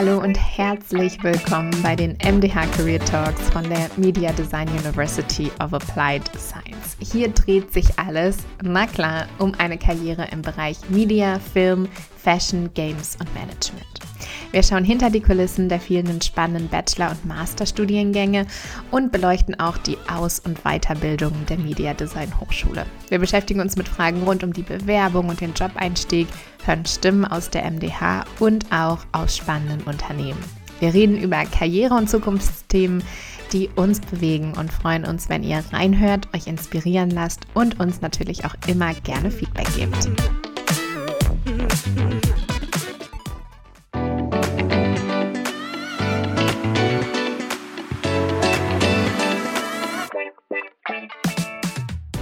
Hallo und herzlich willkommen bei den MDH Career Talks von der Media Design University of Applied Science. Hier dreht sich alles, na klar, um eine Karriere im Bereich Media, Film, Fashion, Games und Management. Wir schauen hinter die Kulissen der vielen spannenden Bachelor- und Masterstudiengänge und beleuchten auch die Aus- und Weiterbildung der Media Design Hochschule. Wir beschäftigen uns mit Fragen rund um die Bewerbung und den Jobeinstieg, hören Stimmen aus der MDH und auch aus spannenden Unternehmen. Wir reden über Karriere- und Zukunftsthemen, die uns bewegen und freuen uns, wenn ihr reinhört, euch inspirieren lasst und uns natürlich auch immer gerne Feedback gebt.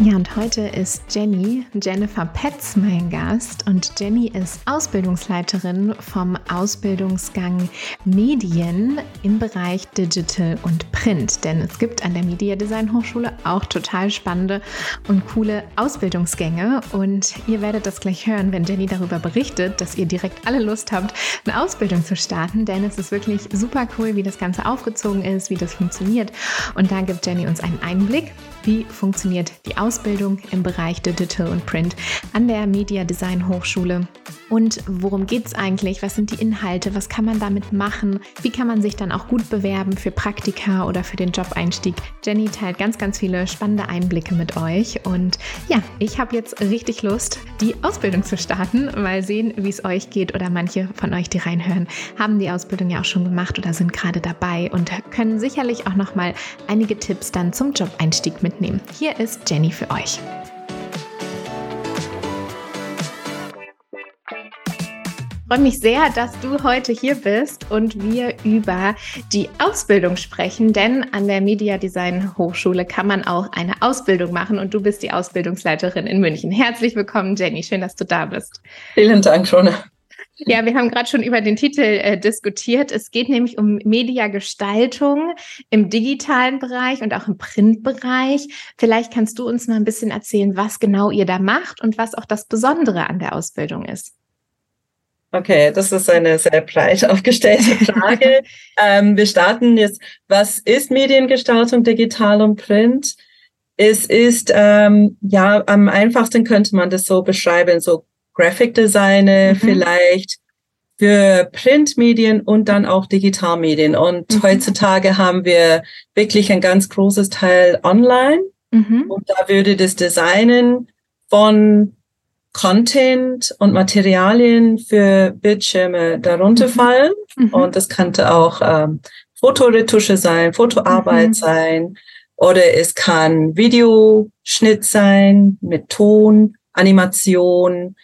Ja, und heute ist Jenny, Jennifer Petz, mein Gast. Und Jenny ist Ausbildungsleiterin vom Ausbildungsgang Medien im Bereich Digital und Print. Denn es gibt an der Media Design Hochschule auch total spannende und coole Ausbildungsgänge. Und ihr werdet das gleich hören, wenn Jenny darüber berichtet, dass ihr direkt alle Lust habt, eine Ausbildung zu starten. Denn es ist wirklich super cool, wie das Ganze aufgezogen ist, wie das funktioniert. Und da gibt Jenny uns einen Einblick wie funktioniert die Ausbildung im Bereich Digital und Print an der Media Design Hochschule und worum geht es eigentlich, was sind die Inhalte, was kann man damit machen, wie kann man sich dann auch gut bewerben für Praktika oder für den Jobeinstieg. Jenny teilt ganz, ganz viele spannende Einblicke mit euch und ja, ich habe jetzt richtig Lust, die Ausbildung zu starten, mal sehen, wie es euch geht oder manche von euch, die reinhören, haben die Ausbildung ja auch schon gemacht oder sind gerade dabei und können sicherlich auch noch mal einige Tipps dann zum Jobeinstieg mitnehmen. Hier ist Jenny für euch. Freue mich sehr, dass du heute hier bist und wir über die Ausbildung sprechen, denn an der Media Design Hochschule kann man auch eine Ausbildung machen und du bist die Ausbildungsleiterin in München. Herzlich willkommen, Jenny. Schön, dass du da bist. Vielen Dank, Shona. Ja, wir haben gerade schon über den Titel äh, diskutiert. Es geht nämlich um Mediagestaltung im digitalen Bereich und auch im Printbereich. Vielleicht kannst du uns mal ein bisschen erzählen, was genau ihr da macht und was auch das Besondere an der Ausbildung ist. Okay, das ist eine sehr breit aufgestellte Frage. ähm, wir starten jetzt. Was ist Mediengestaltung, digital und Print? Es ist, ähm, ja, am einfachsten könnte man das so beschreiben, so Graphic Designer mhm. vielleicht für Printmedien und dann auch Digitalmedien. Und mhm. heutzutage haben wir wirklich ein ganz großes Teil online. Mhm. Und da würde das Designen von Content und Materialien für Bildschirme darunter mhm. fallen. Mhm. Und das könnte auch ähm, Fotoretusche sein, Fotoarbeit mhm. sein oder es kann Videoschnitt sein mit Ton, Animation,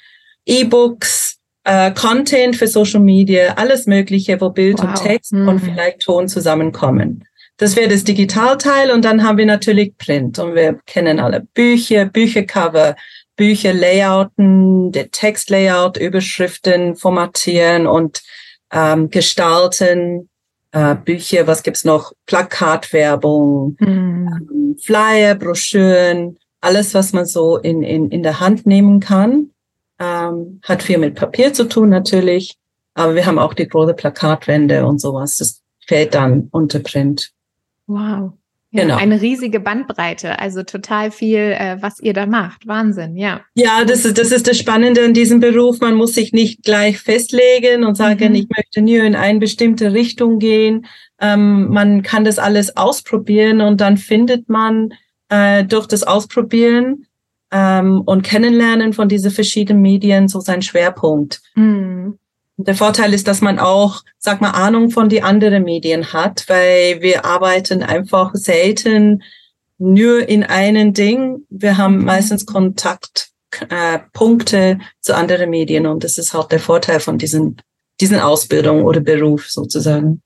E-Books, äh, Content für Social Media, alles Mögliche, wo Bild wow. und Text mhm. und vielleicht Ton zusammenkommen. Das wäre das Digitalteil und dann haben wir natürlich Print und wir kennen alle Bücher, Büchercover, Bücher layouten, der Textlayout, Überschriften formatieren und ähm, gestalten. Äh, Bücher, was gibt's noch? Plakatwerbung, mhm. ähm, Flyer, Broschüren, alles, was man so in, in, in der Hand nehmen kann. Ähm, hat viel mit Papier zu tun natürlich, aber wir haben auch die große Plakatwände und sowas. Das fällt dann unter Print. Wow. Genau. Eine riesige Bandbreite, also total viel, äh, was ihr da macht. Wahnsinn, ja. Ja, das ist, das ist das Spannende in diesem Beruf. Man muss sich nicht gleich festlegen und sagen, mhm. ich möchte nur in eine bestimmte Richtung gehen. Ähm, man kann das alles ausprobieren und dann findet man äh, durch das Ausprobieren ähm, und Kennenlernen von diesen verschiedenen Medien so seinen Schwerpunkt. Mhm. Der Vorteil ist, dass man auch, sag mal, Ahnung von die anderen Medien hat, weil wir arbeiten einfach selten nur in einem Ding. Wir haben mhm. meistens Kontaktpunkte äh, zu anderen Medien und das ist halt der Vorteil von diesen, diesen Ausbildung oder Beruf sozusagen.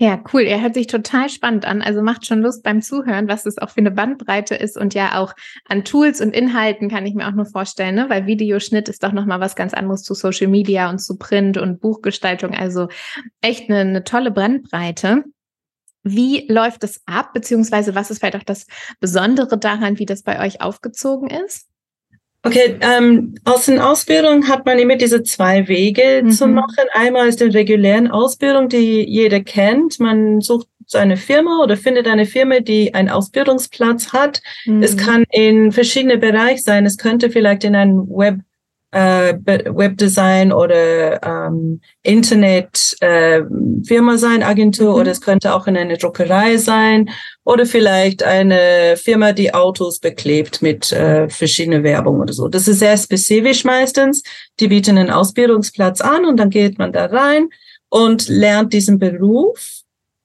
Ja, cool. Er hört sich total spannend an. Also macht schon Lust beim Zuhören, was es auch für eine Bandbreite ist und ja auch an Tools und Inhalten kann ich mir auch nur vorstellen, ne? weil Videoschnitt ist doch nochmal was ganz anderes zu Social Media und zu Print und Buchgestaltung. Also echt eine, eine tolle Bandbreite. Wie läuft es ab, beziehungsweise was ist vielleicht auch das Besondere daran, wie das bei euch aufgezogen ist? Okay, ähm, aus den Ausbildungen hat man immer diese zwei Wege mhm. zu machen. Einmal ist die regulären Ausbildung, die jeder kennt. Man sucht seine Firma oder findet eine Firma, die einen Ausbildungsplatz hat. Mhm. Es kann in verschiedene Bereiche sein. Es könnte vielleicht in einem Web äh, Webdesign oder ähm, Internet äh, Firma sein, Agentur, mhm. oder es könnte auch in eine Druckerei sein oder vielleicht eine Firma, die Autos beklebt mit äh, verschiedene Werbung oder so. Das ist sehr spezifisch meistens. Die bieten einen Ausbildungsplatz an und dann geht man da rein und lernt diesen Beruf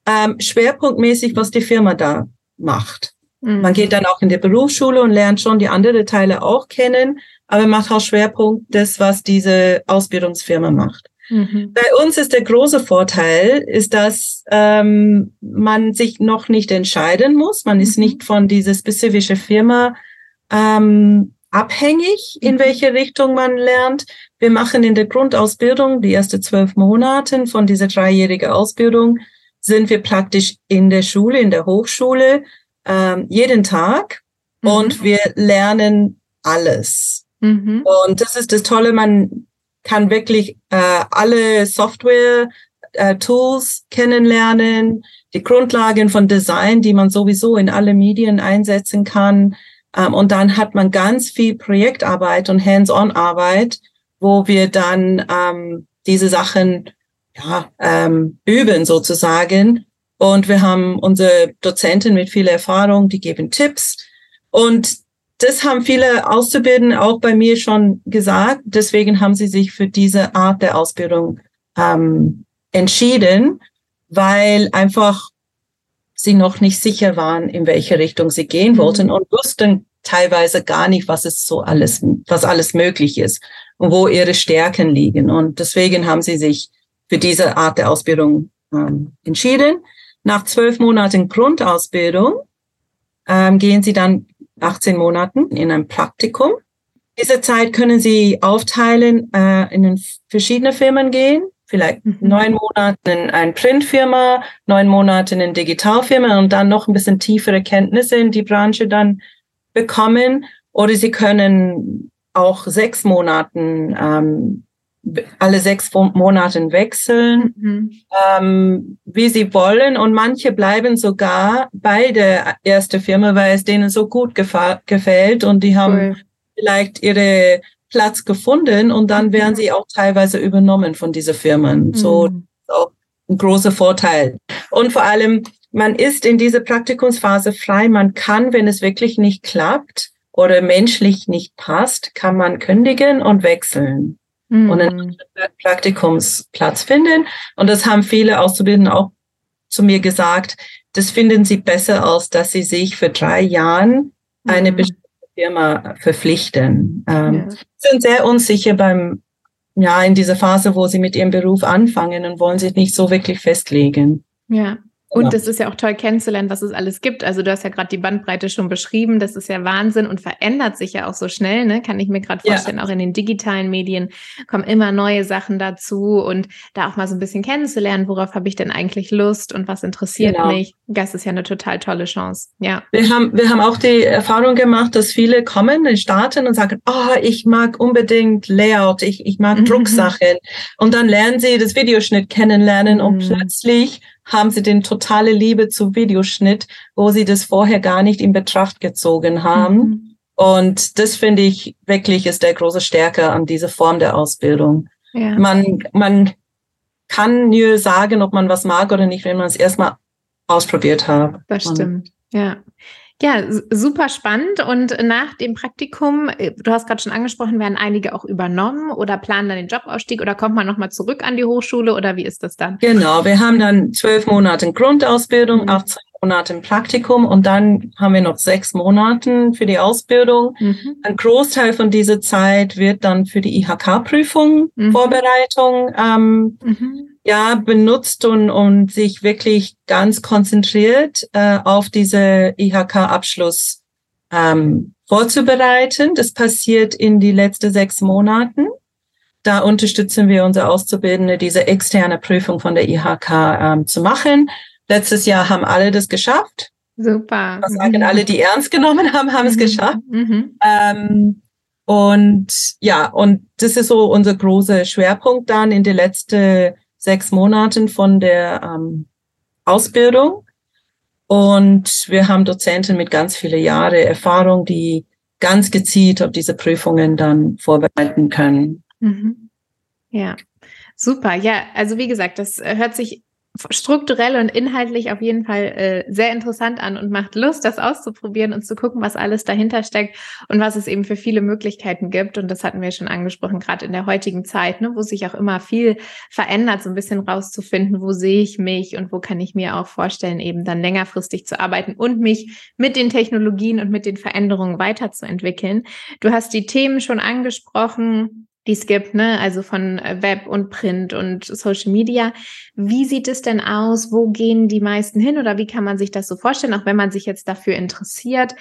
ähm, schwerpunktmäßig, was die Firma da macht. Mhm. Man geht dann auch in die Berufsschule und lernt schon die anderen Teile auch kennen, aber macht auch Schwerpunkt das, was diese Ausbildungsfirma macht. Mhm. Bei uns ist der große Vorteil, ist, dass ähm, man sich noch nicht entscheiden muss. Man ist mhm. nicht von dieser spezifischen Firma ähm, abhängig, in mhm. welche Richtung man lernt. Wir machen in der Grundausbildung, die erste zwölf Monate von dieser dreijährigen Ausbildung, sind wir praktisch in der Schule, in der Hochschule, ähm, jeden Tag. Mhm. Und wir lernen alles. Mhm. Und das ist das Tolle, man kann wirklich äh, alle Software, äh, Tools kennenlernen, die Grundlagen von Design, die man sowieso in alle Medien einsetzen kann. Ähm, und dann hat man ganz viel Projektarbeit und Hands-on-Arbeit, wo wir dann ähm, diese Sachen ja, ähm, üben sozusagen. Und wir haben unsere Dozenten mit viel Erfahrung, die geben Tipps. Und das haben viele Auszubildende auch bei mir schon gesagt. Deswegen haben sie sich für diese Art der Ausbildung ähm, entschieden, weil einfach sie noch nicht sicher waren, in welche Richtung sie gehen mhm. wollten und wussten teilweise gar nicht, was es so alles, was alles möglich ist und wo ihre Stärken liegen. Und deswegen haben sie sich für diese Art der Ausbildung ähm, entschieden. Nach zwölf Monaten Grundausbildung ähm, gehen sie dann 18 Monaten in ein Praktikum. Diese Zeit können Sie aufteilen, äh, in verschiedene Firmen gehen, vielleicht mhm. neun Monate in eine Printfirma, neun Monate in eine Digitalfirma und dann noch ein bisschen tiefere Kenntnisse in die Branche dann bekommen. Oder Sie können auch sechs Monaten ähm, alle sechs Monate wechseln, mhm. ähm, wie sie wollen. Und manche bleiben sogar bei der ersten Firma, weil es denen so gut gefällt und die haben cool. vielleicht ihre Platz gefunden und dann mhm. werden sie auch teilweise übernommen von dieser Firmen. Mhm. So auch ein großer Vorteil. Und vor allem, man ist in dieser Praktikumsphase frei. Man kann, wenn es wirklich nicht klappt oder menschlich nicht passt, kann man kündigen und wechseln mhm. und einen Praktikumsplatz finden. Und das haben viele Auszubildende auch zu mir gesagt, das finden sie besser, als dass sie sich für drei Jahren eine mhm. bestimmte Firma verpflichten. Ähm, ja. Sind sehr unsicher beim, ja, in dieser Phase, wo sie mit ihrem Beruf anfangen und wollen sich nicht so wirklich festlegen. Ja. Und es ist ja auch toll kennenzulernen, was es alles gibt. Also du hast ja gerade die Bandbreite schon beschrieben. Das ist ja Wahnsinn und verändert sich ja auch so schnell. Ne? Kann ich mir gerade vorstellen. Ja. Auch in den digitalen Medien kommen immer neue Sachen dazu und da auch mal so ein bisschen kennenzulernen, worauf habe ich denn eigentlich Lust und was interessiert genau. mich. Das ist ja eine total tolle Chance. Ja. Wir haben, wir haben auch die Erfahrung gemacht, dass viele kommen, starten und sagen, oh, ich mag unbedingt Layout, ich, ich mag mhm. Drucksachen. Und dann lernen sie das Videoschnitt kennenlernen mhm. und plötzlich haben sie den totale Liebe zu Videoschnitt, wo sie das vorher gar nicht in Betracht gezogen haben. Mhm. Und das finde ich wirklich ist der große Stärke an dieser Form der Ausbildung. Ja. Man, man kann nur sagen, ob man was mag oder nicht, wenn man es erstmal ausprobiert hat. Das stimmt. Ja. Ja, super spannend. Und nach dem Praktikum, äh, du hast gerade schon angesprochen, werden einige auch übernommen oder planen dann den Jobausstieg oder kommt man nochmal zurück an die Hochschule oder wie ist das dann? Genau, wir haben dann zwölf Monate Grundausbildung, mhm. 18 Monate im Praktikum und dann haben wir noch sechs Monate für die Ausbildung. Mhm. Ein Großteil von dieser Zeit wird dann für die IHK-Prüfung, mhm. Vorbereitung ähm, mhm ja benutzt und, und sich wirklich ganz konzentriert äh, auf diese IHK-Abschluss ähm, vorzubereiten. Das passiert in die letzten sechs Monaten. Da unterstützen wir unsere Auszubildende, diese externe Prüfung von der IHK ähm, zu machen. Letztes Jahr haben alle das geschafft. Super. Was sagen alle, die ernst genommen haben, haben mhm. es geschafft. Mhm. Ähm, Und ja, und das ist so unser großer Schwerpunkt dann in den letzten sechs Monaten von der ähm, Ausbildung. Und wir haben Dozenten mit ganz viele Jahre Erfahrung, die ganz gezielt auf diese Prüfungen dann vorbereiten können. Mhm. Ja, super. Ja, also wie gesagt, das hört sich strukturell und inhaltlich auf jeden Fall äh, sehr interessant an und macht Lust, das auszuprobieren und zu gucken, was alles dahinter steckt und was es eben für viele Möglichkeiten gibt. Und das hatten wir schon angesprochen, gerade in der heutigen Zeit, ne, wo sich auch immer viel verändert, so ein bisschen rauszufinden, wo sehe ich mich und wo kann ich mir auch vorstellen, eben dann längerfristig zu arbeiten und mich mit den Technologien und mit den Veränderungen weiterzuentwickeln. Du hast die Themen schon angesprochen, die es gibt, ne? also von äh, Web und Print und Social Media. Wie sieht es denn aus? Wo gehen die meisten hin oder wie kann man sich das so vorstellen, auch wenn man sich jetzt dafür interessiert?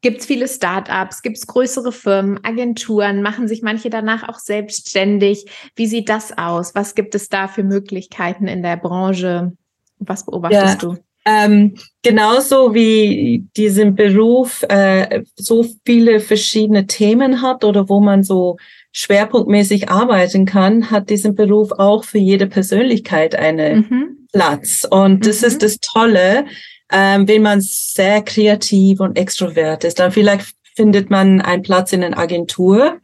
Gibt es viele Startups? Gibt es größere Firmen, Agenturen? Machen sich manche danach auch selbstständig? Wie sieht das aus? Was gibt es da für Möglichkeiten in der Branche? Was beobachtest ja. du? Ähm, genauso wie diesen Beruf äh, so viele verschiedene Themen hat oder wo man so schwerpunktmäßig arbeiten kann, hat diesen Beruf auch für jede Persönlichkeit einen mhm. Platz. Und das mhm. ist das Tolle, ähm, wenn man sehr kreativ und extrovert ist. Dann vielleicht findet man einen Platz in einer Agentur.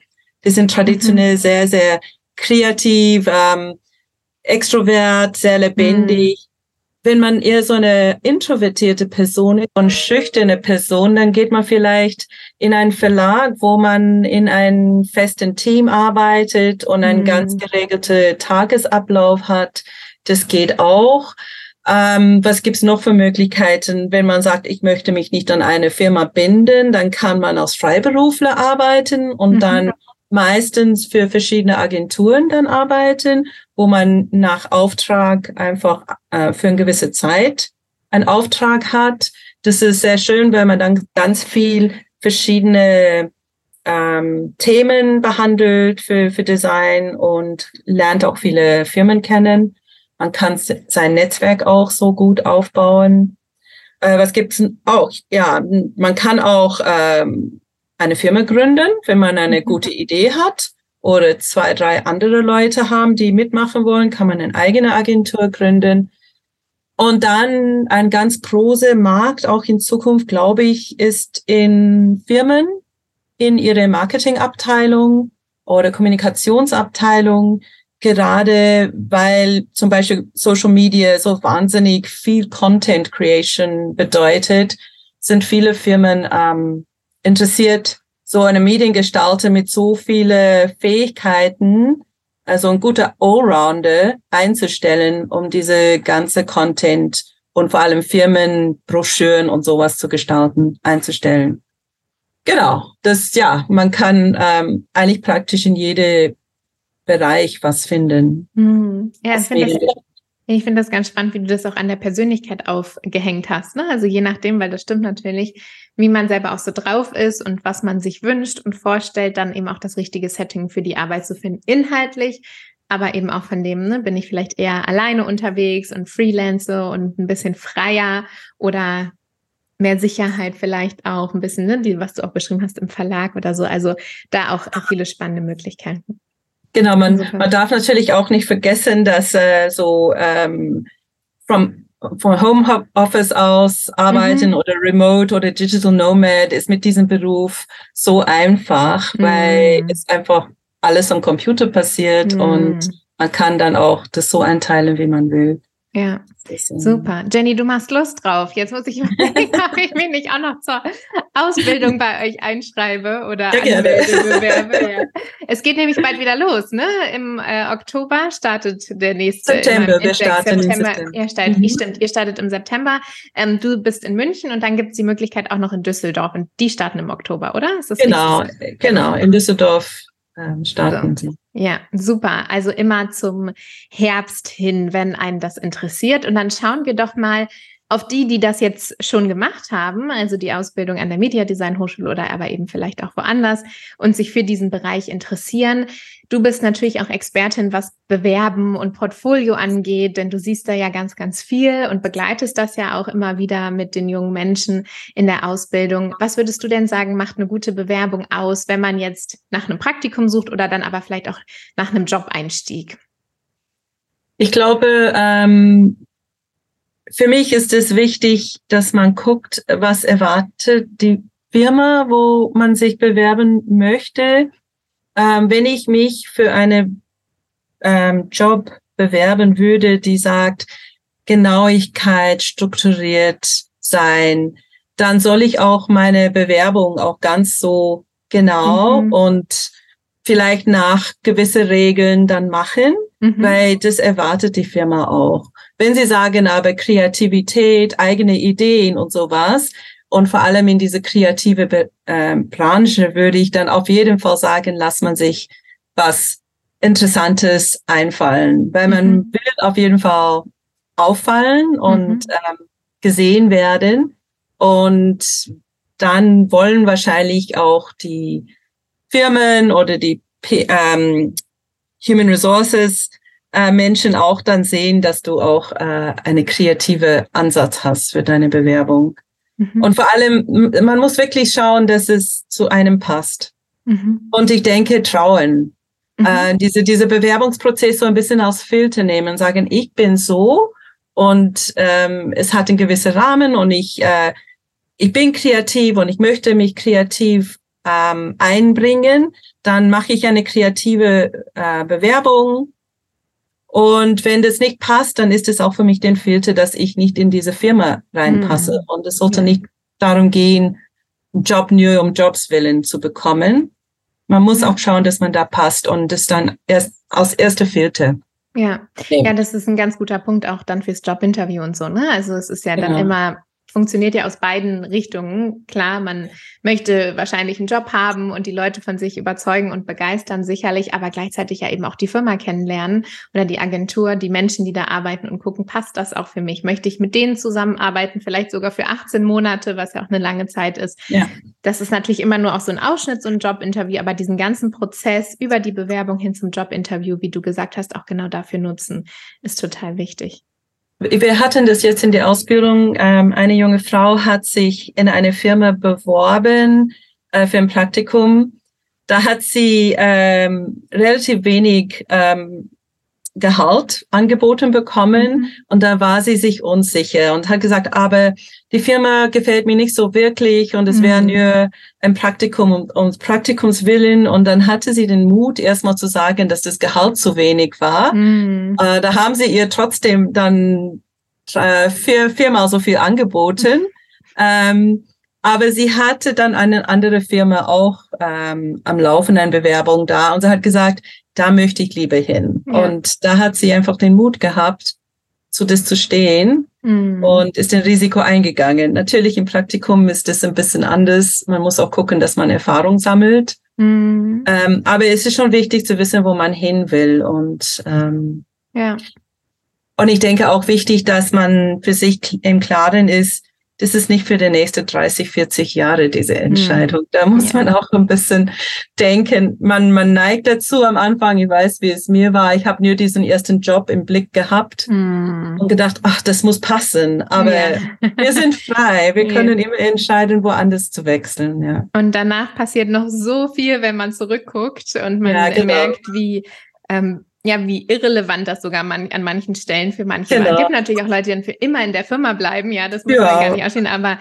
Die sind traditionell mhm. sehr, sehr kreativ, ähm, extrovert, sehr lebendig. Wenn man eher so eine introvertierte Person ist und schüchterne Person, dann geht man vielleicht in einen Verlag, wo man in einem festen Team arbeitet und einen mhm. ganz geregelten Tagesablauf hat. Das geht auch. Ähm, was gibt's noch für Möglichkeiten? Wenn man sagt, ich möchte mich nicht an eine Firma binden, dann kann man als Freiberufler arbeiten und mhm. dann meistens für verschiedene Agenturen dann arbeiten, wo man nach Auftrag einfach äh, für eine gewisse Zeit einen Auftrag hat. Das ist sehr schön, weil man dann ganz viel verschiedene ähm, Themen behandelt für, für Design und lernt auch viele Firmen kennen. Man kann sein Netzwerk auch so gut aufbauen. Äh, was gibt's auch? Ja, man kann auch ähm, eine Firma gründen, wenn man eine mhm. gute Idee hat oder zwei, drei andere Leute haben, die mitmachen wollen, kann man eine eigene Agentur gründen. Und dann ein ganz großer Markt, auch in Zukunft, glaube ich, ist in Firmen, in ihre Marketingabteilung oder Kommunikationsabteilung, gerade weil zum Beispiel Social Media so wahnsinnig viel Content Creation bedeutet, sind viele Firmen ähm, interessiert, so eine Mediengestalter mit so viele Fähigkeiten, also ein guter Allrounder einzustellen, um diese ganze Content und vor allem Firmen, Broschüren und sowas zu gestalten, einzustellen. Genau, das ja, man kann ähm, eigentlich praktisch in jede Bereich was finden. Mhm. Ja, ich finde das, ich finde das ganz spannend, wie du das auch an der Persönlichkeit aufgehängt hast. Ne? Also je nachdem, weil das stimmt natürlich, wie man selber auch so drauf ist und was man sich wünscht und vorstellt, dann eben auch das richtige Setting für die Arbeit zu finden, inhaltlich, aber eben auch von dem, ne, bin ich vielleicht eher alleine unterwegs und freelance und ein bisschen freier oder mehr Sicherheit vielleicht auch ein bisschen, ne, die, was du auch beschrieben hast im Verlag oder so. Also da auch, viele spannende Möglichkeiten. Genau, man, man darf natürlich auch nicht vergessen, dass äh, so ähm, from, vom Home Office aus arbeiten mhm. oder Remote oder Digital Nomad ist mit diesem Beruf so einfach, mhm. weil es einfach alles am Computer passiert mhm. und man kann dann auch das so einteilen, wie man will. Ja, super. Jenny, du machst Lust drauf. Jetzt muss ich überlegen, ob ich mich nicht auch noch zur Ausbildung bei euch einschreibe oder ja, bewerbe. Ja. Es geht nämlich bald wieder los, ne? Im äh, Oktober startet der nächste. September, wir starten September. im September. Ihr startet, mhm. Stimmt, ihr startet im September. Ähm, du bist in München und dann gibt es die Möglichkeit auch noch in Düsseldorf und die starten im Oktober, oder? genau, genau. In Düsseldorf ähm, starten sie. Ja, super. Also immer zum Herbst hin, wenn einen das interessiert. Und dann schauen wir doch mal, auf die, die das jetzt schon gemacht haben, also die Ausbildung an der Media Design Hochschule oder aber eben vielleicht auch woanders und sich für diesen Bereich interessieren. Du bist natürlich auch Expertin, was Bewerben und Portfolio angeht, denn du siehst da ja ganz, ganz viel und begleitest das ja auch immer wieder mit den jungen Menschen in der Ausbildung. Was würdest du denn sagen, macht eine gute Bewerbung aus, wenn man jetzt nach einem Praktikum sucht oder dann aber vielleicht auch nach einem Job-Einstieg? Ich glaube, ähm, für mich ist es wichtig, dass man guckt, was erwartet die Firma, wo man sich bewerben möchte. Ähm, wenn ich mich für einen ähm, Job bewerben würde, die sagt, Genauigkeit, strukturiert sein, dann soll ich auch meine Bewerbung auch ganz so genau mhm. und vielleicht nach gewisse Regeln dann machen, mhm. weil das erwartet die Firma auch. Wenn Sie sagen aber Kreativität, eigene Ideen und sowas, und vor allem in diese kreative äh, Branche würde ich dann auf jeden Fall sagen, lass man sich was Interessantes einfallen, weil man mhm. will auf jeden Fall auffallen und mhm. ähm, gesehen werden. Und dann wollen wahrscheinlich auch die Firmen oder die ähm, Human Resources äh, Menschen auch dann sehen, dass du auch äh, eine kreative Ansatz hast für deine Bewerbung. Mhm. Und vor allem, man muss wirklich schauen, dass es zu einem passt. Mhm. Und ich denke, trauen. Mhm. Äh, diese, diese Bewerbungsprozess so ein bisschen als Filter nehmen, sagen, ich bin so und ähm, es hat einen gewissen Rahmen und ich, äh, ich bin kreativ und ich möchte mich kreativ ähm, einbringen, dann mache ich eine kreative äh, Bewerbung und wenn das nicht passt, dann ist es auch für mich den Filter, dass ich nicht in diese Firma reinpasse. Mhm. Und es sollte ja. nicht darum gehen, einen Job nur um Jobs willen zu bekommen. Man muss auch schauen, dass man da passt und das dann erst als erste Filter. Ja, ja, das ist ein ganz guter Punkt auch dann fürs Jobinterview und so. Ne? Also es ist ja dann genau. immer funktioniert ja aus beiden Richtungen. Klar, man möchte wahrscheinlich einen Job haben und die Leute von sich überzeugen und begeistern, sicherlich, aber gleichzeitig ja eben auch die Firma kennenlernen oder die Agentur, die Menschen, die da arbeiten und gucken, passt das auch für mich? Möchte ich mit denen zusammenarbeiten, vielleicht sogar für 18 Monate, was ja auch eine lange Zeit ist. Ja. Das ist natürlich immer nur auch so ein Ausschnitt, so ein Jobinterview, aber diesen ganzen Prozess über die Bewerbung hin zum Jobinterview, wie du gesagt hast, auch genau dafür nutzen, ist total wichtig. Wir hatten das jetzt in der Ausbildung. Ähm, eine junge Frau hat sich in eine Firma beworben äh, für ein Praktikum. Da hat sie ähm, relativ wenig ähm, Gehalt angeboten bekommen mhm. und da war sie sich unsicher und hat gesagt, aber die Firma gefällt mir nicht so wirklich und es mhm. wäre nur ein Praktikum um, um Praktikumswillen und dann hatte sie den Mut erstmal zu sagen, dass das Gehalt zu wenig war. Mhm. Äh, da haben sie ihr trotzdem dann äh, vier, viermal so viel angeboten. Ähm, aber sie hatte dann eine andere Firma auch ähm, am Laufen, eine Bewerbung da und sie hat gesagt, da möchte ich lieber hin. Ja. Und da hat sie einfach den Mut gehabt, zu das zu stehen mhm. und ist den Risiko eingegangen. Natürlich im Praktikum ist das ein bisschen anders. Man muss auch gucken, dass man Erfahrung sammelt. Mhm. Ähm, aber es ist schon wichtig zu wissen, wo man hin will. Und ähm, ja. Und ich denke auch wichtig, dass man für sich im Klaren ist, das ist nicht für die nächsten 30, 40 Jahre, diese hm. Entscheidung. Da muss ja. man auch ein bisschen denken. Man, man neigt dazu am Anfang, ich weiß, wie es mir war. Ich habe nur diesen ersten Job im Blick gehabt mm. und gedacht, ach, das muss passen. Aber ja. wir sind frei. Wir können ja. immer entscheiden, woanders zu wechseln. Ja. Und danach passiert noch so viel, wenn man zurückguckt und man genau. merkt, wie ähm, ja, wie irrelevant das sogar man, an manchen Stellen für manche genau. war. Es gibt natürlich auch Leute, die dann für immer in der Firma bleiben, ja, das muss ja. man gar nicht ausstehen, aber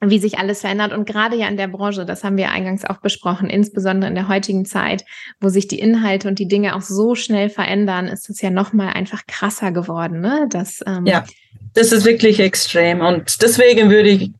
wie sich alles verändert und gerade ja in der Branche, das haben wir eingangs auch besprochen, insbesondere in der heutigen Zeit, wo sich die Inhalte und die Dinge auch so schnell verändern, ist es ja nochmal einfach krasser geworden, ne? Das, ähm, ja, das ist wirklich extrem und deswegen würde ich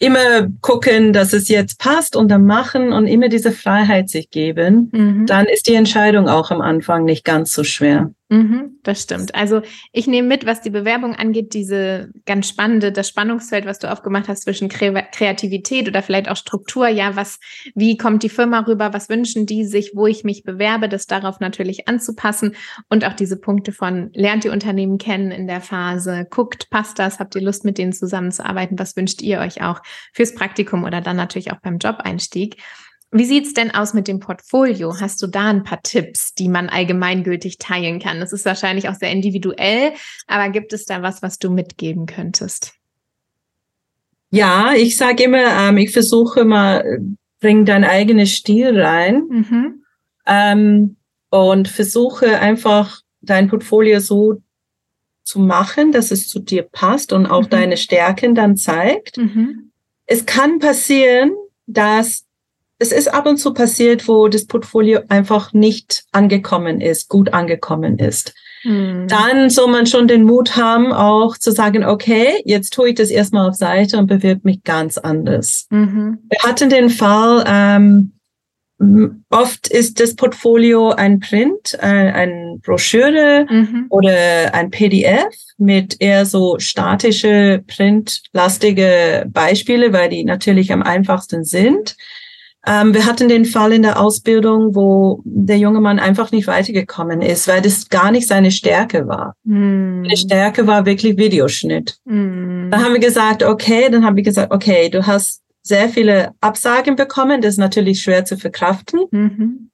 immer gucken, dass es jetzt passt und dann machen und immer diese Freiheit sich geben, mhm. dann ist die Entscheidung auch am Anfang nicht ganz so schwer. Mhm, das stimmt. Also ich nehme mit, was die Bewerbung angeht, diese ganz spannende, das Spannungsfeld, was du aufgemacht hast zwischen Kreativität oder vielleicht auch Struktur. Ja, was, wie kommt die Firma rüber? Was wünschen die sich, wo ich mich bewerbe, das darauf natürlich anzupassen und auch diese Punkte von lernt die Unternehmen kennen in der Phase, guckt, passt das, habt ihr Lust mit denen zusammenzuarbeiten? Was wünscht ihr euch auch fürs Praktikum oder dann natürlich auch beim Job-Einstieg? Wie sieht's denn aus mit dem Portfolio? Hast du da ein paar Tipps, die man allgemeingültig teilen kann? Das ist wahrscheinlich auch sehr individuell, aber gibt es da was, was du mitgeben könntest? Ja, ich sage immer, ähm, ich versuche mal, bring dein eigenes Stil rein mhm. ähm, und versuche einfach dein Portfolio so zu machen, dass es zu dir passt und auch mhm. deine Stärken dann zeigt. Mhm. Es kann passieren, dass es ist ab und zu passiert, wo das Portfolio einfach nicht angekommen ist, gut angekommen ist. Hm. Dann soll man schon den Mut haben, auch zu sagen, okay, jetzt tue ich das erstmal auf Seite und bewirb mich ganz anders. Mhm. Wir hatten den Fall, ähm, oft ist das Portfolio ein Print, ein, äh, ein Broschüre mhm. oder ein PDF mit eher so statische, printlastige Beispiele, weil die natürlich am einfachsten sind. Ähm, wir hatten den Fall in der Ausbildung, wo der junge Mann einfach nicht weitergekommen ist, weil das gar nicht seine Stärke war. Mm. Die Stärke war wirklich Videoschnitt. Mm. Dann haben wir gesagt, okay, dann haben wir gesagt, okay, du hast sehr viele Absagen bekommen, das ist natürlich schwer zu verkraften. Mhm.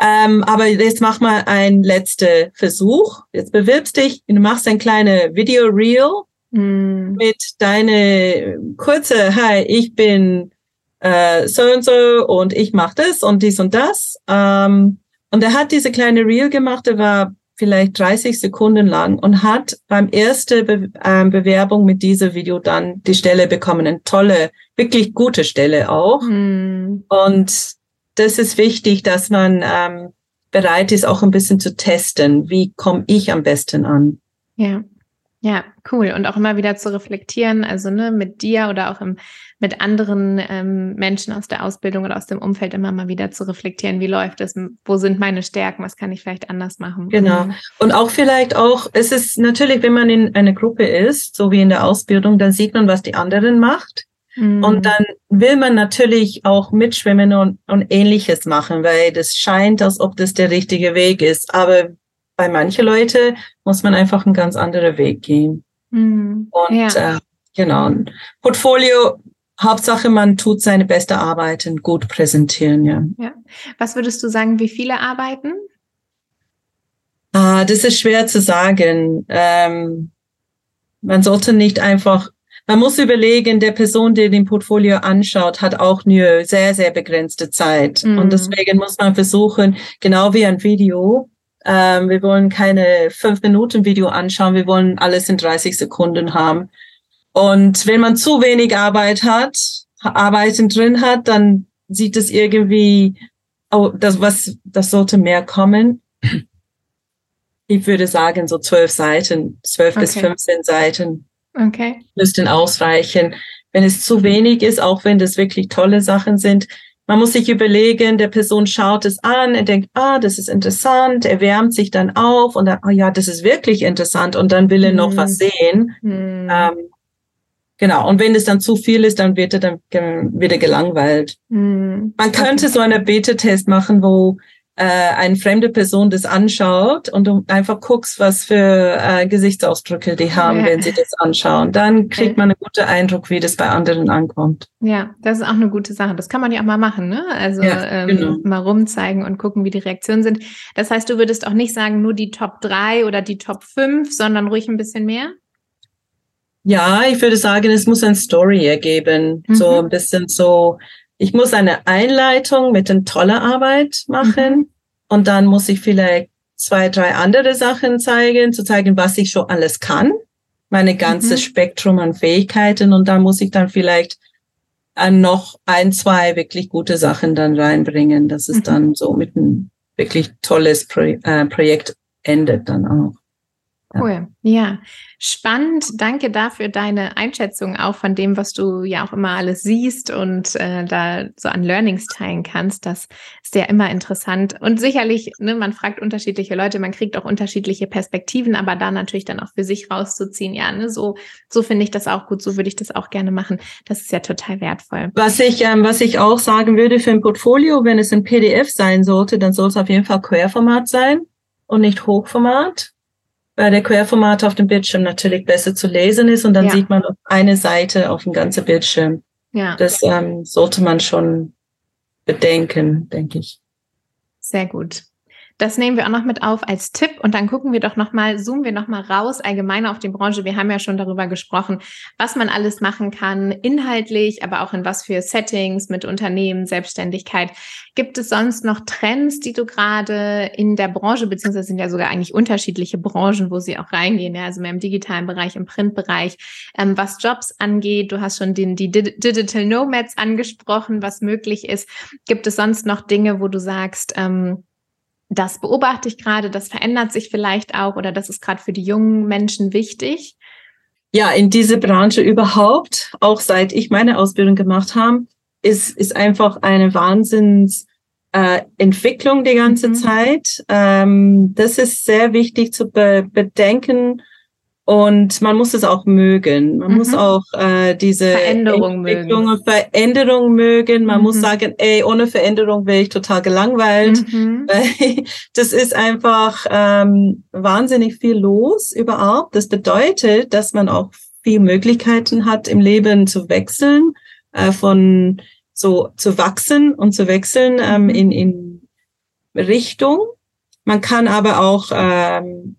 Ähm, aber jetzt mach mal einen letzten Versuch. Jetzt bewirbst dich, du machst ein kleine Video-Reel mm. mit deine kurze, hi, ich bin äh, so und so und ich mache das und dies und das. Ähm, und er hat diese kleine Reel gemacht, der war vielleicht 30 Sekunden lang und hat beim ersten Be ähm, Bewerbung mit diesem Video dann die Stelle bekommen. Eine tolle, wirklich gute Stelle auch. Mhm. Und das ist wichtig, dass man ähm, bereit ist, auch ein bisschen zu testen. Wie komme ich am besten an? Ja. Ja, cool. Und auch immer wieder zu reflektieren, also ne, mit dir oder auch im, mit anderen ähm, Menschen aus der Ausbildung oder aus dem Umfeld immer mal wieder zu reflektieren, wie läuft es, wo sind meine Stärken, was kann ich vielleicht anders machen. Genau. Mhm. Und auch vielleicht auch, es ist natürlich, wenn man in einer Gruppe ist, so wie in der Ausbildung, dann sieht man, was die anderen macht. Mhm. Und dann will man natürlich auch mitschwimmen und, und ähnliches machen, weil das scheint, als ob das der richtige Weg ist. Aber bei manchen Leuten muss man einfach einen ganz anderen Weg gehen. Mhm. Und ja. äh, genau, Portfolio, Hauptsache man tut seine beste Arbeit und gut präsentieren, ja. ja. Was würdest du sagen, wie viele arbeiten? Ah, das ist schwer zu sagen. Ähm, man sollte nicht einfach man muss überlegen, der Person, die den Portfolio anschaut, hat auch nur sehr, sehr begrenzte Zeit. Mm. Und mhm. deswegen muss man versuchen, genau wie ein Video, ähm, wir wollen keine fünf Minuten Video anschauen. Wir wollen alles in 30 Sekunden haben. Und wenn man zu wenig Arbeit hat, Arbeiten drin hat, dann sieht es irgendwie, oh, das was, das sollte mehr kommen. Ich würde sagen, so zwölf Seiten, zwölf okay. bis 15 Seiten. Okay. Müssten ausreichen. Wenn es zu wenig ist, auch wenn das wirklich tolle Sachen sind, man muss sich überlegen, der Person schaut es an, er denkt, ah, das ist interessant, er wärmt sich dann auf und dann, oh ja, das ist wirklich interessant und dann will er noch was mhm. sehen. Mhm. Ähm, genau. Und wenn es dann zu viel ist, dann wird er dann wieder gelangweilt. Mhm. Man könnte so einen Beta-Test machen, wo äh, eine fremde Person das anschaut und du einfach guckst, was für äh, Gesichtsausdrücke die haben, ja. wenn sie das anschauen. Dann kriegt man einen guten Eindruck, wie das bei anderen ankommt. Ja, das ist auch eine gute Sache. Das kann man ja auch mal machen, ne? Also ja, ähm, genau. mal rumzeigen und gucken, wie die Reaktionen sind. Das heißt, du würdest auch nicht sagen, nur die Top 3 oder die Top 5, sondern ruhig ein bisschen mehr? Ja, ich würde sagen, es muss ein Story ergeben. Mhm. So ein bisschen so, ich muss eine Einleitung mit einer tollen Arbeit machen mhm. und dann muss ich vielleicht zwei, drei andere Sachen zeigen, zu zeigen, was ich schon alles kann, meine ganze mhm. Spektrum an Fähigkeiten und dann muss ich dann vielleicht äh, noch ein, zwei wirklich gute Sachen dann reinbringen, dass es mhm. dann so mit einem wirklich tolles Pro äh, Projekt endet dann auch. Cool. Ja, spannend. Danke dafür deine Einschätzung auch von dem, was du ja auch immer alles siehst und äh, da so an Learnings teilen kannst. Das ist ja immer interessant. Und sicherlich, ne, man fragt unterschiedliche Leute, man kriegt auch unterschiedliche Perspektiven, aber da natürlich dann auch für sich rauszuziehen. Ja, ne, so, so finde ich das auch gut. So würde ich das auch gerne machen. Das ist ja total wertvoll. Was ich, ähm, was ich auch sagen würde für ein Portfolio, wenn es ein PDF sein sollte, dann soll es auf jeden Fall Querformat sein und nicht Hochformat weil der Querformat auf dem Bildschirm natürlich besser zu lesen ist und dann ja. sieht man eine Seite auf dem ganzen Bildschirm. Ja. Das ähm, sollte man schon bedenken, denke ich. Sehr gut. Das nehmen wir auch noch mit auf als Tipp und dann gucken wir doch noch mal, zoomen wir noch mal raus allgemein auf die Branche. Wir haben ja schon darüber gesprochen, was man alles machen kann, inhaltlich, aber auch in was für Settings mit Unternehmen, Selbstständigkeit. Gibt es sonst noch Trends, die du gerade in der Branche, beziehungsweise sind ja sogar eigentlich unterschiedliche Branchen, wo sie auch reingehen, ja, also mehr im digitalen Bereich, im Printbereich, ähm, was Jobs angeht. Du hast schon den, die Digital Nomads angesprochen, was möglich ist. Gibt es sonst noch Dinge, wo du sagst, ähm, das beobachte ich gerade, das verändert sich vielleicht auch oder das ist gerade für die jungen Menschen wichtig? Ja, in diese Branche überhaupt, auch seit ich meine Ausbildung gemacht habe, ist, ist einfach eine Wahnsinns äh, Entwicklung die ganze mhm. Zeit. Ähm, das ist sehr wichtig zu be bedenken und man muss es auch mögen. Man mhm. muss auch äh, diese Veränderung mögen. Veränderung mögen. Man mhm. muss sagen, ey, ohne Veränderung wäre ich total gelangweilt. Mhm. Das ist einfach ähm, wahnsinnig viel los überhaupt. Das bedeutet, dass man auch viel Möglichkeiten hat, im Leben zu wechseln, äh, von so zu wachsen und zu wechseln ähm, mhm. in, in Richtung. Man kann aber auch ähm,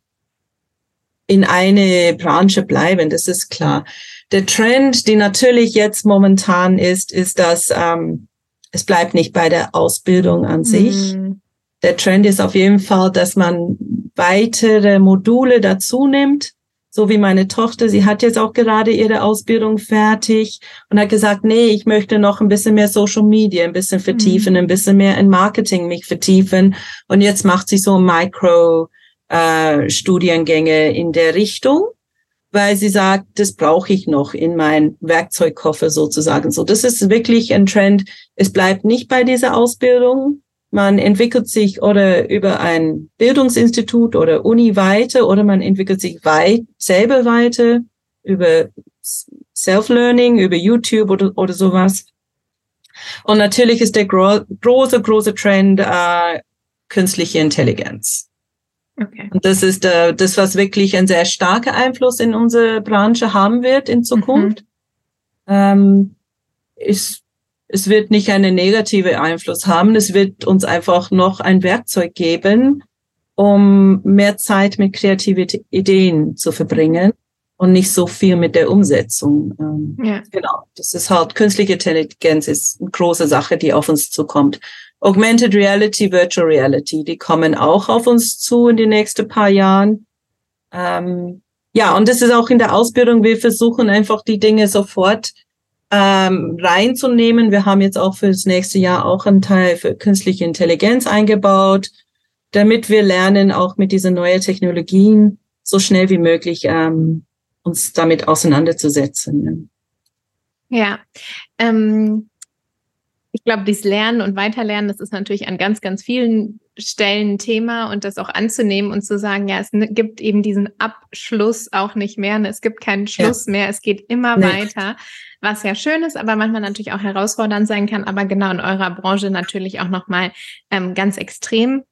in eine Branche bleiben, das ist klar. Der Trend, die natürlich jetzt momentan ist, ist, dass ähm, es bleibt nicht bei der Ausbildung an sich. Mm. Der Trend ist auf jeden Fall, dass man weitere Module dazu nimmt. So wie meine Tochter, sie hat jetzt auch gerade ihre Ausbildung fertig und hat gesagt, nee, ich möchte noch ein bisschen mehr Social Media, ein bisschen vertiefen, mm. ein bisschen mehr in Marketing mich vertiefen. Und jetzt macht sie so Micro, äh, Studiengänge in der Richtung, weil sie sagt, das brauche ich noch in mein Werkzeugkoffer sozusagen. So, das ist wirklich ein Trend. Es bleibt nicht bei dieser Ausbildung. Man entwickelt sich oder über ein Bildungsinstitut oder Uni weiter oder man entwickelt sich weit, selber weiter über Self-Learning, über YouTube oder, oder sowas. Und natürlich ist der gro große, große Trend äh, künstliche Intelligenz. Okay. Und das ist äh, das, was wirklich ein sehr starker Einfluss in unsere Branche haben wird in Zukunft. Mhm. Ähm, ist, es wird nicht einen negativen Einfluss haben. Es wird uns einfach noch ein Werkzeug geben, um mehr Zeit mit kreativen Ideen zu verbringen und nicht so viel mit der Umsetzung. Ähm, ja. Genau. Das ist halt künstliche Intelligenz ist eine große Sache, die auf uns zukommt. Augmented Reality, Virtual Reality, die kommen auch auf uns zu in den nächsten paar Jahren. Ähm, ja, und das ist auch in der Ausbildung. Wir versuchen einfach die Dinge sofort ähm, reinzunehmen. Wir haben jetzt auch für das nächste Jahr auch einen Teil für künstliche Intelligenz eingebaut, damit wir lernen, auch mit diesen neuen Technologien so schnell wie möglich ähm, uns damit auseinanderzusetzen. Ja, ähm, ich glaube, dieses Lernen und Weiterlernen, das ist natürlich an ganz, ganz vielen Stellen ein Thema und das auch anzunehmen und zu sagen, ja, es gibt eben diesen Abschluss auch nicht mehr. Ne? Es gibt keinen Schluss ja. mehr. Es geht immer nee. weiter, was ja schön ist, aber manchmal natürlich auch herausfordernd sein kann. Aber genau in eurer Branche natürlich auch nochmal ähm, ganz extrem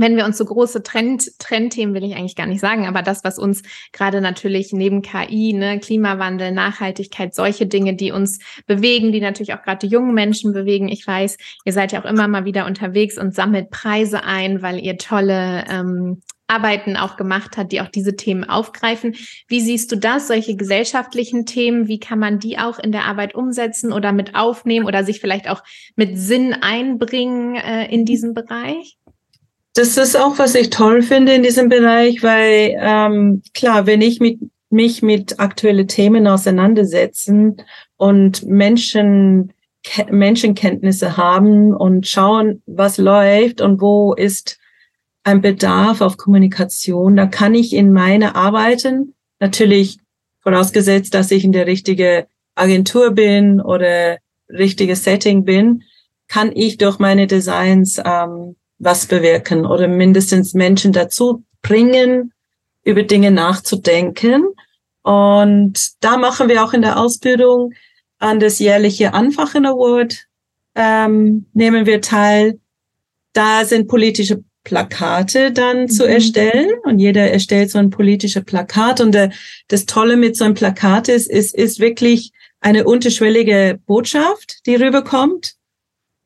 wenn wir uns so große Trend, Trendthemen will ich eigentlich gar nicht sagen, aber das, was uns gerade natürlich neben KI, ne, Klimawandel, Nachhaltigkeit, solche Dinge, die uns bewegen, die natürlich auch gerade die jungen Menschen bewegen. Ich weiß, ihr seid ja auch immer mal wieder unterwegs und sammelt Preise ein, weil ihr tolle ähm, Arbeiten auch gemacht hat, die auch diese Themen aufgreifen. Wie siehst du das, solche gesellschaftlichen Themen? Wie kann man die auch in der Arbeit umsetzen oder mit aufnehmen oder sich vielleicht auch mit Sinn einbringen äh, in diesem Bereich? Das ist auch, was ich toll finde in diesem Bereich, weil ähm, klar, wenn ich mit, mich mit aktuellen Themen auseinandersetzen und Menschen Menschenkenntnisse haben und schauen, was läuft und wo ist ein Bedarf auf Kommunikation, da kann ich in meine Arbeiten natürlich vorausgesetzt, dass ich in der richtige Agentur bin oder richtige Setting bin, kann ich durch meine Designs ähm, was bewirken oder mindestens Menschen dazu bringen, über Dinge nachzudenken. Und da machen wir auch in der Ausbildung an das jährliche Anfachen Award ähm, nehmen wir teil. Da sind politische Plakate dann mhm. zu erstellen und jeder erstellt so ein politisches Plakat und der, das Tolle mit so einem Plakat ist, ist, ist wirklich eine unterschwellige Botschaft, die rüberkommt.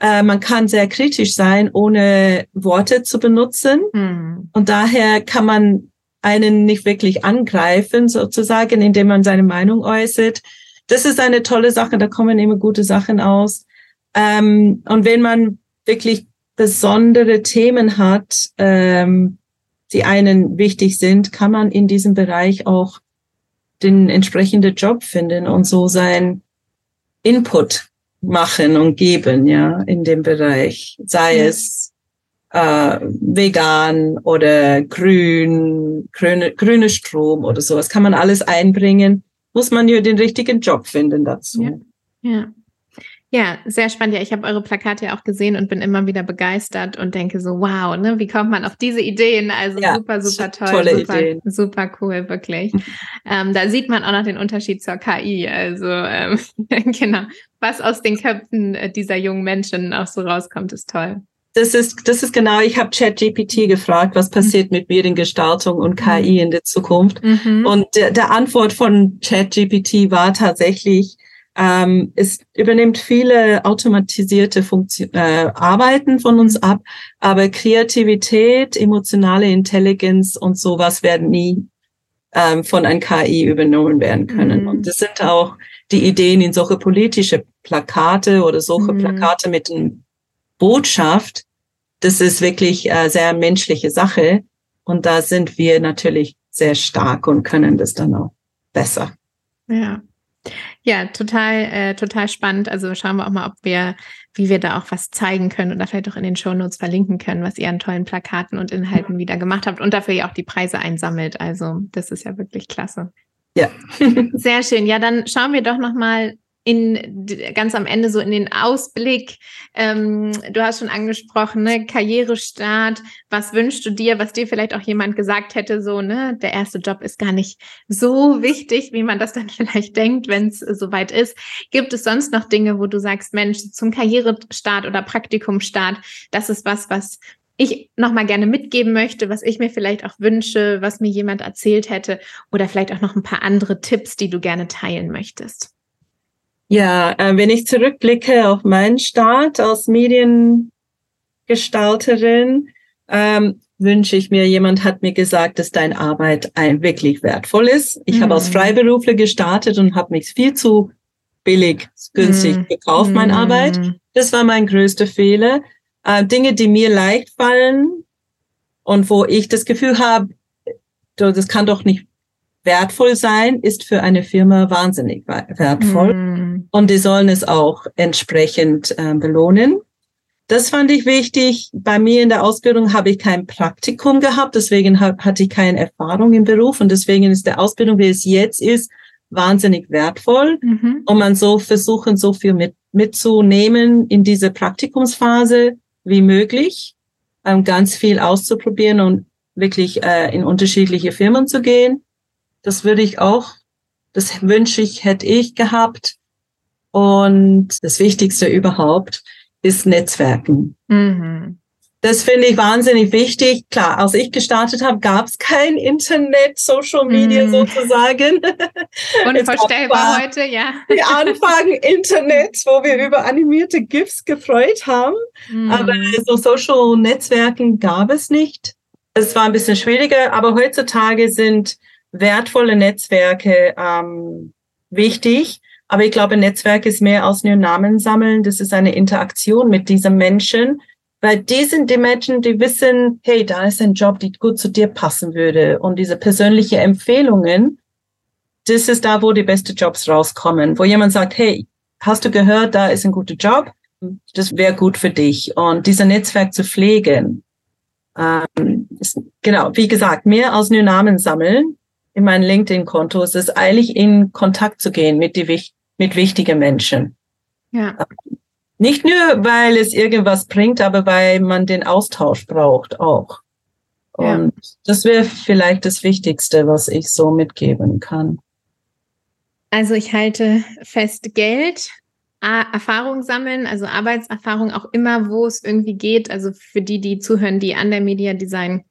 Äh, man kann sehr kritisch sein, ohne Worte zu benutzen mhm. und daher kann man einen nicht wirklich angreifen, sozusagen, indem man seine Meinung äußert. Das ist eine tolle Sache, da kommen immer gute Sachen aus. Ähm, und wenn man wirklich besondere Themen hat, ähm, die einen wichtig sind, kann man in diesem Bereich auch den entsprechenden Job finden und so sein Input machen und geben, ja, in dem Bereich. Sei ja. es äh, vegan oder grün, grüne, grüne Strom oder sowas. Kann man alles einbringen. Muss man ja den richtigen Job finden dazu. Ja. ja. Ja, sehr spannend. Ja, ich habe eure Plakate ja auch gesehen und bin immer wieder begeistert und denke so, wow, ne, wie kommt man auf diese Ideen? Also ja, super, super toll. Tolle super, Ideen. Super cool, wirklich. ähm, da sieht man auch noch den Unterschied zur KI. Also ähm, genau, was aus den Köpfen äh, dieser jungen Menschen auch so rauskommt, ist toll. Das ist, das ist genau, ich habe ChatGPT gefragt, was passiert mit Mediengestaltung und KI mhm. in der Zukunft. Mhm. Und der, der Antwort von ChatGPT war tatsächlich, ähm, es übernimmt viele automatisierte Funktion, äh, Arbeiten von uns ab, aber Kreativität, emotionale Intelligenz und sowas werden nie ähm, von ein KI übernommen werden können. Mhm. Und das sind auch die Ideen in solche politische Plakate oder solche mhm. Plakate mit einer Botschaft. Das ist wirklich äh, sehr menschliche Sache. Und da sind wir natürlich sehr stark und können das dann auch besser. Ja, ja, total, äh, total spannend. Also schauen wir auch mal, ob wir, wie wir da auch was zeigen können oder vielleicht auch in den Shownotes verlinken können, was ihr an tollen Plakaten und Inhalten wieder gemacht habt und dafür ja auch die Preise einsammelt. Also das ist ja wirklich klasse. Ja. Sehr schön. Ja, dann schauen wir doch noch mal in ganz am Ende so in den Ausblick. Ähm, du hast schon angesprochen, ne, Karrierestart. Was wünschst du dir, was dir vielleicht auch jemand gesagt hätte, so, ne, der erste Job ist gar nicht so wichtig, wie man das dann vielleicht denkt, wenn es soweit ist. Gibt es sonst noch Dinge, wo du sagst, Mensch, zum Karrierestart oder Praktikumstart, das ist was, was ich nochmal gerne mitgeben möchte, was ich mir vielleicht auch wünsche, was mir jemand erzählt hätte oder vielleicht auch noch ein paar andere Tipps, die du gerne teilen möchtest? Ja, äh, wenn ich zurückblicke auf meinen Start als Mediengestalterin, ähm, wünsche ich mir, jemand hat mir gesagt, dass deine Arbeit ein, wirklich wertvoll ist. Ich mhm. habe als mhm. Freiberufler gestartet und habe mich viel zu billig, günstig mhm. gekauft, meine mhm. Arbeit. Das war mein größter Fehler. Äh, Dinge, die mir leicht fallen und wo ich das Gefühl habe, das kann doch nicht wertvoll sein, ist für eine Firma wahnsinnig wertvoll. Mm. Und die sollen es auch entsprechend äh, belohnen. Das fand ich wichtig. Bei mir in der Ausbildung habe ich kein Praktikum gehabt, deswegen hab, hatte ich keine Erfahrung im Beruf und deswegen ist der Ausbildung, wie es jetzt ist, wahnsinnig wertvoll. Mhm. Und man so versuchen, so viel mit, mitzunehmen in diese Praktikumsphase wie möglich, ähm, ganz viel auszuprobieren und wirklich äh, in unterschiedliche Firmen zu gehen. Das würde ich auch, das wünsche ich, hätte ich gehabt. Und das Wichtigste überhaupt ist Netzwerken. Mhm. Das finde ich wahnsinnig wichtig. Klar, als ich gestartet habe, gab es kein Internet, Social Media mm. sozusagen. Unvorstellbar heute, ja. Die Anfang Internet, wo wir über animierte GIFs gefreut haben. Mm. Aber so Social Netzwerken gab es nicht. Es war ein bisschen schwieriger, aber heutzutage sind wertvolle Netzwerke ähm, wichtig. Aber ich glaube, Netzwerk ist mehr als nur Namen sammeln. Das ist eine Interaktion mit diesen Menschen, weil die sind die Menschen, die wissen, hey, da ist ein Job, die gut zu dir passen würde. Und diese persönliche Empfehlungen, das ist da, wo die besten Jobs rauskommen, wo jemand sagt, hey, hast du gehört, da ist ein guter Job, das wäre gut für dich. Und dieser Netzwerk zu pflegen, ähm, ist, genau, wie gesagt, mehr als nur Namen sammeln in meinem LinkedIn-Konto. Es ist eigentlich in Kontakt zu gehen mit, die, mit wichtigen Menschen. Ja. Nicht nur, weil es irgendwas bringt, aber weil man den Austausch braucht auch. Und ja. das wäre vielleicht das Wichtigste, was ich so mitgeben kann. Also ich halte fest, Geld, Erfahrung sammeln, also Arbeitserfahrung auch immer, wo es irgendwie geht. Also für die, die zuhören, die an der Media Design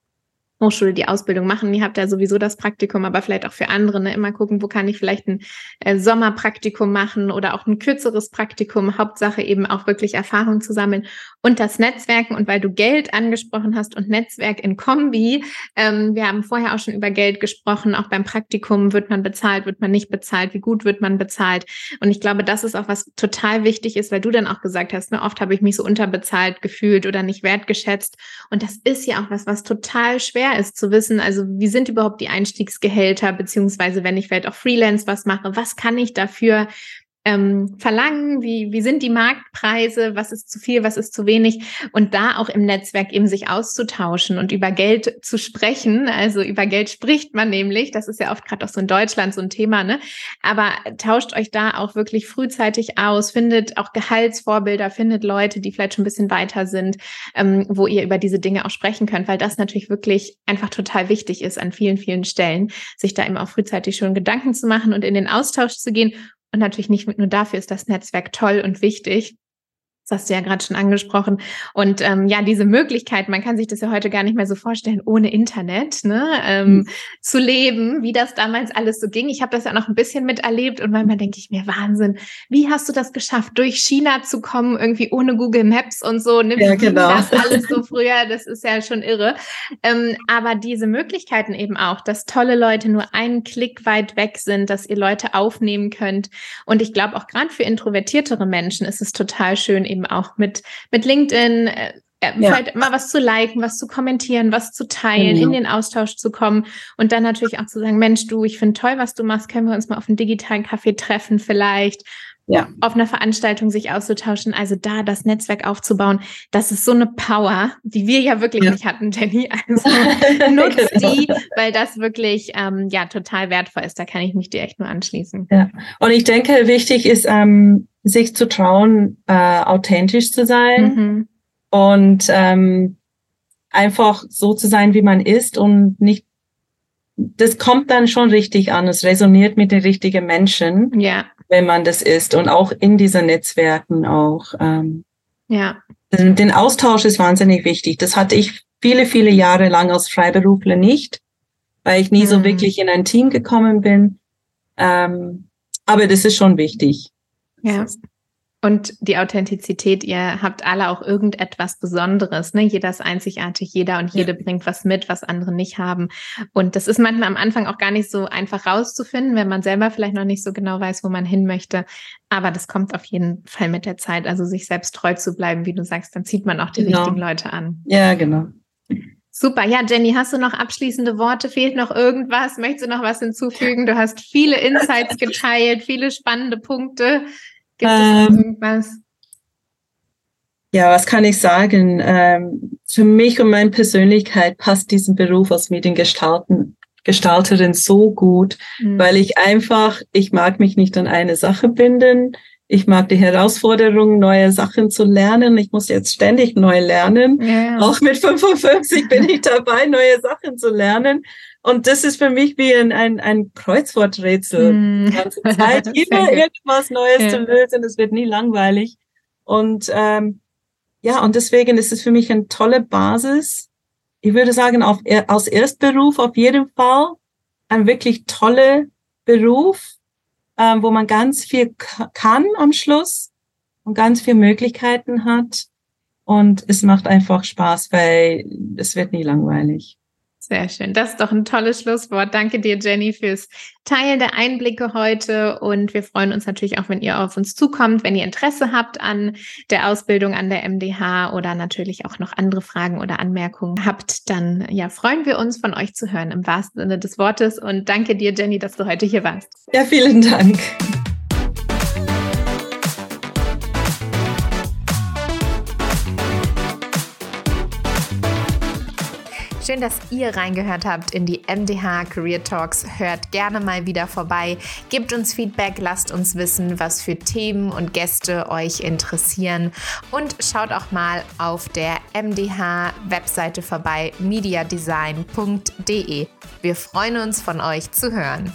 Hochschule die Ausbildung machen. Ihr habt ja sowieso das Praktikum, aber vielleicht auch für andere ne, immer gucken, wo kann ich vielleicht ein äh, Sommerpraktikum machen oder auch ein kürzeres Praktikum. Hauptsache eben auch wirklich Erfahrung zu sammeln und das Netzwerken. Und weil du Geld angesprochen hast und Netzwerk in Kombi, ähm, wir haben vorher auch schon über Geld gesprochen. Auch beim Praktikum wird man bezahlt, wird man nicht bezahlt, wie gut wird man bezahlt. Und ich glaube, das ist auch was total wichtig ist, weil du dann auch gesagt hast, ne, oft habe ich mich so unterbezahlt gefühlt oder nicht wertgeschätzt. Und das ist ja auch was, was total schwer ist zu wissen, also wie sind überhaupt die Einstiegsgehälter, beziehungsweise wenn ich vielleicht auch Freelance was mache, was kann ich dafür ähm, verlangen, wie, wie sind die Marktpreise, was ist zu viel, was ist zu wenig und da auch im Netzwerk eben sich auszutauschen und über Geld zu sprechen. Also über Geld spricht man nämlich, das ist ja oft gerade auch so in Deutschland so ein Thema, ne? Aber tauscht euch da auch wirklich frühzeitig aus, findet auch Gehaltsvorbilder, findet Leute, die vielleicht schon ein bisschen weiter sind, ähm, wo ihr über diese Dinge auch sprechen könnt, weil das natürlich wirklich einfach total wichtig ist an vielen, vielen Stellen, sich da eben auch frühzeitig schon Gedanken zu machen und in den Austausch zu gehen und natürlich nicht nur dafür ist das Netzwerk toll und wichtig, das hast du ja gerade schon angesprochen. Und ähm, ja, diese Möglichkeit, man kann sich das ja heute gar nicht mehr so vorstellen, ohne Internet ne, ähm, mhm. zu leben, wie das damals alles so ging. Ich habe das ja noch ein bisschen miterlebt und manchmal denke ich mir, Wahnsinn, wie hast du das geschafft, durch China zu kommen, irgendwie ohne Google Maps und so? Ne? Ja, genau. das alles so früher? Das ist ja schon irre. Ähm, aber diese Möglichkeiten eben auch, dass tolle Leute nur einen Klick weit weg sind, dass ihr Leute aufnehmen könnt. Und ich glaube, auch gerade für introvertiertere Menschen ist es total schön, eben auch mit, mit LinkedIn, äh, äh ja. Halt mal was zu liken, was zu kommentieren, was zu teilen, genau. in den Austausch zu kommen und dann natürlich auch zu sagen, Mensch, du, ich finde toll, was du machst, können wir uns mal auf einen digitalen Kaffee treffen vielleicht ja. auf einer Veranstaltung sich auszutauschen, also da das Netzwerk aufzubauen, das ist so eine Power, die wir ja wirklich ja. nicht hatten, Jenny. Also nutzt genau. die, weil das wirklich ähm, ja total wertvoll ist. Da kann ich mich dir echt nur anschließen. Ja. Und ich denke, wichtig ist, ähm, sich zu trauen, äh, authentisch zu sein mhm. und ähm, einfach so zu sein, wie man ist und nicht das kommt dann schon richtig an. Es resoniert mit den richtigen Menschen. Ja wenn man das ist und auch in diesen Netzwerken auch. Ähm, ja. Den Austausch ist wahnsinnig wichtig. Das hatte ich viele, viele Jahre lang als Freiberufler nicht, weil ich nie mhm. so wirklich in ein Team gekommen bin. Ähm, aber das ist schon wichtig. Ja. Und die Authentizität, ihr habt alle auch irgendetwas Besonderes, ne? Jeder ist einzigartig, jeder und jede ja. bringt was mit, was andere nicht haben. Und das ist manchmal am Anfang auch gar nicht so einfach rauszufinden, wenn man selber vielleicht noch nicht so genau weiß, wo man hin möchte. Aber das kommt auf jeden Fall mit der Zeit. Also sich selbst treu zu bleiben, wie du sagst, dann zieht man auch die genau. richtigen Leute an. Ja, genau. Super. Ja, Jenny, hast du noch abschließende Worte? Fehlt noch irgendwas? Möchtest du noch was hinzufügen? Du hast viele Insights geteilt, viele spannende Punkte. Gibt es ähm, irgendwas? Ja, was kann ich sagen? Ähm, für mich und meine Persönlichkeit passt diesen Beruf als Mediengestalten Gestalterin so gut, mhm. weil ich einfach, ich mag mich nicht an eine Sache binden. Ich mag die Herausforderung, neue Sachen zu lernen. Ich muss jetzt ständig neu lernen. Ja. Auch mit 55 bin ich dabei, neue Sachen zu lernen. Und das ist für mich wie ein, ein, ein Kreuzworträtsel. Mm. Die ganze Zeit immer irgendwas Neues ja. zu lösen. Es wird nie langweilig. Und ähm, ja, und deswegen ist es für mich eine tolle Basis. Ich würde sagen, auf, als Erstberuf auf jeden Fall ein wirklich toller Beruf, ähm, wo man ganz viel kann am Schluss und ganz viele Möglichkeiten hat. Und es macht einfach Spaß, weil es wird nie langweilig. Sehr schön. Das ist doch ein tolles Schlusswort. Danke dir, Jenny, fürs Teilen der Einblicke heute. Und wir freuen uns natürlich auch, wenn ihr auf uns zukommt, wenn ihr Interesse habt an der Ausbildung an der MDH oder natürlich auch noch andere Fragen oder Anmerkungen habt, dann ja, freuen wir uns von euch zu hören im wahrsten Sinne des Wortes. Und danke dir, Jenny, dass du heute hier warst. Ja, vielen Dank. Schön, dass ihr reingehört habt in die MDH Career Talks. Hört gerne mal wieder vorbei. Gebt uns Feedback, lasst uns wissen, was für Themen und Gäste euch interessieren. Und schaut auch mal auf der MDH-Webseite vorbei, mediadesign.de. Wir freuen uns, von euch zu hören.